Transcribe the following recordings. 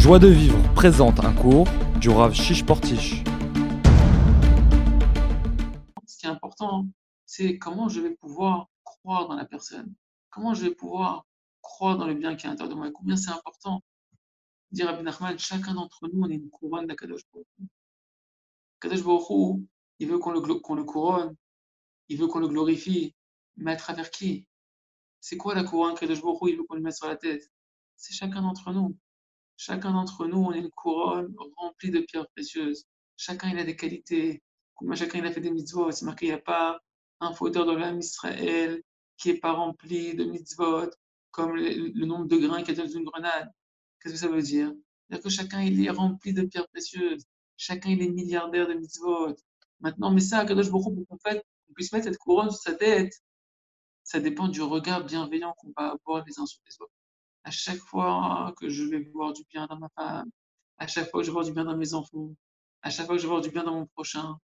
Joie de vivre présente un cours du Rav Shish Portish. Ce qui est important, c'est comment je vais pouvoir croire dans la personne. Comment je vais pouvoir croire dans le bien qui est à l'intérieur de moi. combien c'est important. Dire à Nachman, chacun d'entre nous, on est une couronne d'Akadosh Baruch Kadosh Baruch il veut qu'on le, le couronne, il veut qu'on le glorifie, mais à travers qui? C'est quoi la couronne Kadosh Baruch il veut qu'on le mette sur la tête? C'est chacun d'entre nous. Chacun d'entre nous, on est une couronne remplie de pierres précieuses. Chacun, il a des qualités. Chacun, il a fait des mitzvot. C'est marqué, il n'y a pas un fauteur dans l'âme Israël qui n'est pas rempli de mitzvot, comme le, nombre de grains qu'il y a dans une grenade. Qu'est-ce que ça veut dire? C'est-à-dire que chacun, il est rempli de pierres précieuses. Chacun, il est milliardaire de mitzvot. Maintenant, mais ça, à Kadosh Baruch pour qu'on puisse mettre cette couronne sur sa tête, ça dépend du regard bienveillant qu'on va avoir les uns sur les autres à chaque fois que je vais voir du bien dans ma femme, à chaque fois que je voir du bien dans mes enfants, à chaque fois que je voir du bien dans mon prochain,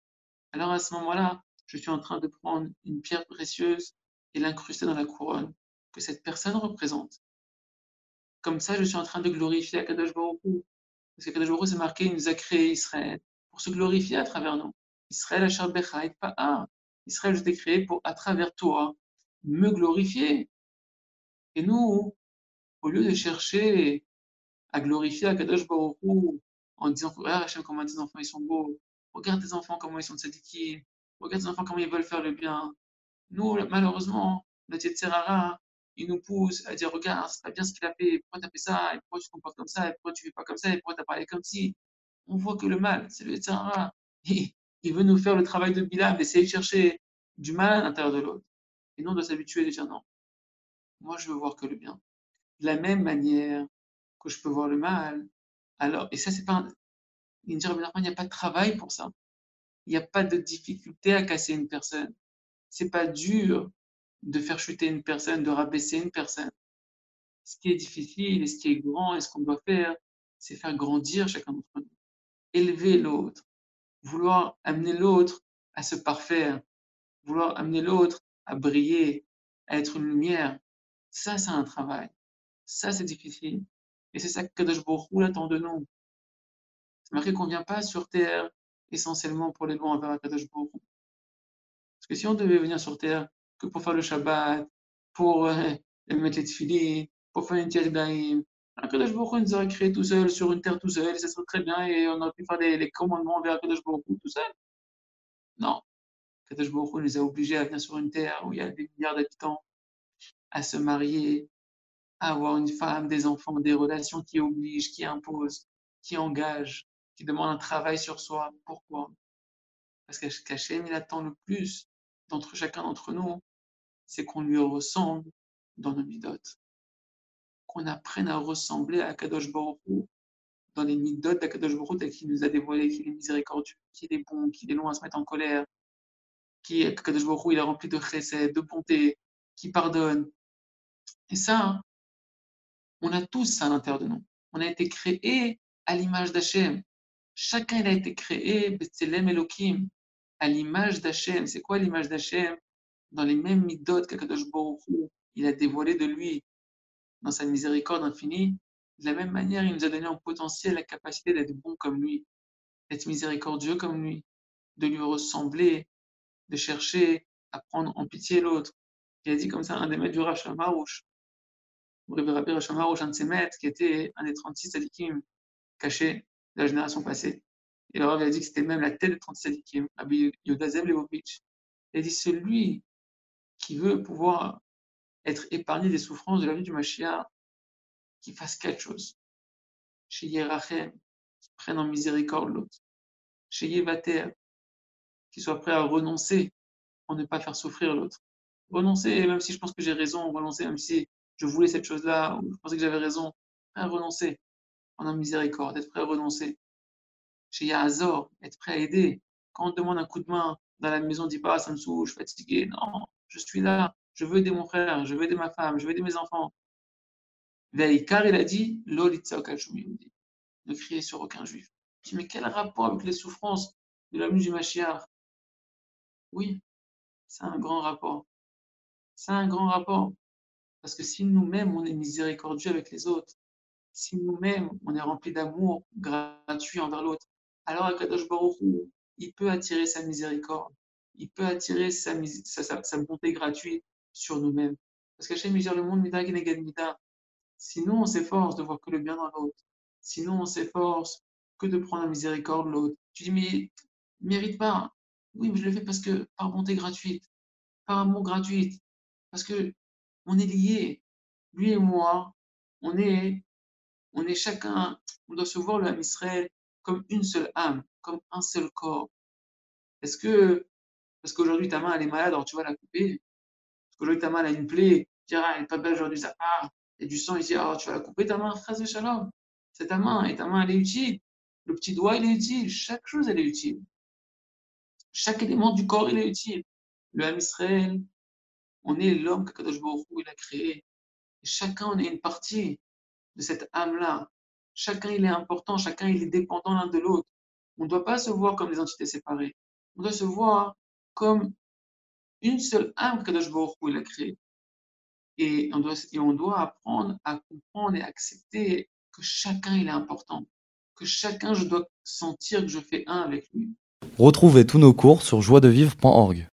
alors à ce moment-là, je suis en train de prendre une pierre précieuse et l'incruster dans la couronne que cette personne représente. Comme ça, je suis en train de glorifier Akadosh Baruch Parce qu'Akadosh Baruch c'est marqué, il nous a créé Israël pour se glorifier à travers nous. Israël Achar pas ah. Israël, je t'ai créé pour, à travers toi, me glorifier. Et nous, au lieu de chercher à glorifier Akadosh Baruch en disant Regarde Hachem, comment tes enfants ils sont beaux, regarde tes enfants comment ils sont tzadikis, regarde tes enfants comment ils veulent faire le bien. Nous, malheureusement, notre Yetzerara, il nous pousse à dire Regarde, c'est pas bien ce qu'il a fait, pourquoi tu as fait ça, et pourquoi tu te comportes comme ça, et pourquoi tu fais pas comme ça, et pourquoi tu as parlé comme si. On voit que le mal, c'est le Yetzerara. Il veut nous faire le travail de Bilam, d'essayer de chercher du mal à l'intérieur de l'autre. Et nous, on doit s'habituer à dire non. Moi, je veux voir que le bien de la même manière que je peux voir le mal. Alors, et ça, c'est pas. Il n'y a pas de travail pour ça. Il n'y a pas de difficulté à casser une personne. C'est pas dur de faire chuter une personne, de rabaisser une personne. Ce qui est difficile et ce qui est grand et ce qu'on doit faire, c'est faire grandir chacun d'entre nous. Élever l'autre. Vouloir amener l'autre à se parfaire. Vouloir amener l'autre à briller, à être une lumière. Ça, c'est un travail. Ça, c'est difficile. Et c'est ça que Kadosh Baruch attend de nous. C'est marqué qu'on ne vient pas sur Terre essentiellement pour les lois envers Kadosh Baruch Parce que si on devait venir sur Terre que pour faire le Shabbat, pour euh, mettre les tefillin, pour faire une tière d'Aïm, Kadosh Baruch nous aurait créé tout seul sur une terre tout seul, et ça serait très bien, et on aurait pu faire les, commandements envers Kadosh Baruch tout seul. Non. Kadosh Baruch nous a obligés à venir sur une terre où il y a des milliards d'habitants, à se marier, avoir une femme, des enfants, des relations qui obligent, qui imposent, qui engagent, qui demandent un travail sur soi. Pourquoi? Parce qu'Hachem, il attend le plus d'entre chacun d'entre nous, c'est qu'on lui ressemble dans nos midotes. Qu'on apprenne à ressembler à Kadosh Baruch dans les midotes d'Akadosh Baruch qui nous a dévoilé qu'il est miséricordieux, qu'il est bon, qu'il est loin à se mettre en colère, qui Kadosh il est rempli de chesed, de bonté, qui pardonne. Et ça, hein, on a tous ça à l'intérieur de nous. On a été créé à l'image d'Hachem. Chacun il a été créé, Betzelem Elohim, à l'image d'Hachem. C'est quoi l'image d'Hachem? Dans les mêmes midot qu'Akadosh Baruch il a dévoilé de lui dans sa miséricorde infinie. De la même manière, il nous a donné en potentiel la capacité d'être bon comme lui, d'être miséricordieux comme lui, de lui ressembler, de chercher à prendre en pitié l'autre. Il a dit comme ça un des maîtres du Marouche Rabbi Rachamar au qui était un des 36 sadikim cachés de la génération passée. Et le Rav a dit que c'était même la tête des 36 sadikim, Rabbi Yodazev Levovitch. Il a dit celui qui veut pouvoir être épargné des souffrances de la vie du Mashiach, qui fasse quelque chose. Chez Yerachem, qui prenne en miséricorde l'autre. Chez Yevater, qui soit prêt à renoncer pour ne pas faire souffrir l'autre. Renoncer, même si je pense que j'ai raison, renoncer, même si je voulais cette chose-là, je pensais que j'avais raison, prêt à renoncer, en miséricorde, être prêt à renoncer. Chez Yazor, être prêt à aider. Quand on demande un coup de main dans la maison, on dit pas, ça me saoule, je suis fatigué. Non, je suis là, je veux aider mon frère, je veux aider ma femme, je veux aider mes enfants. Car il a dit, ne criez sur aucun juif. Je dis, mais quel rapport avec les souffrances de la du Mashiach? Oui, c'est un grand rapport. C'est un grand rapport. Parce que si nous-mêmes, on est miséricordieux avec les autres, si nous-mêmes, on est rempli d'amour gratuit envers l'autre, alors Akadosh Baruch Hu, il peut attirer sa miséricorde, il peut attirer sa, sa, bonté gratuite sur nous-mêmes. Parce qu'Hachem, il le monde, mida mida. Sinon, on s'efforce de voir que le bien dans l'autre. Sinon, on s'efforce que de prendre la miséricorde de l'autre. Tu dis, mais mérite pas. Oui, mais je le fais parce que par bonté gratuite, par amour gratuit, parce que on est liés. Lui et moi, on est, on est chacun, on doit se voir le Israël comme une seule âme, comme un seul corps. Est-ce que, parce qu'aujourd'hui ta main elle est malade, alors tu vas la couper. Parce qu'aujourd'hui ta main elle a une plaie, tu diras, elle n'est pas belle aujourd'hui, ça, ah, il y a du sang ici, alors tu vas la couper ta main, phrase de shalom. C'est ta main, et ta main elle est utile. Le petit doigt il est utile, chaque chose elle est utile. Chaque élément du corps il est utile. Le âme Israël, on est l'homme que Kadosh Baruch il a créé. Et chacun, on est une partie de cette âme-là. Chacun, il est important, chacun, il est dépendant l'un de l'autre. On ne doit pas se voir comme des entités séparées. On doit se voir comme une seule âme que Kadosh Baruch il a créée. Et on, doit, et on doit apprendre à comprendre et accepter que chacun, il est important. Que chacun, je dois sentir que je fais un avec lui. Retrouvez tous nos cours sur joiedevivre.org.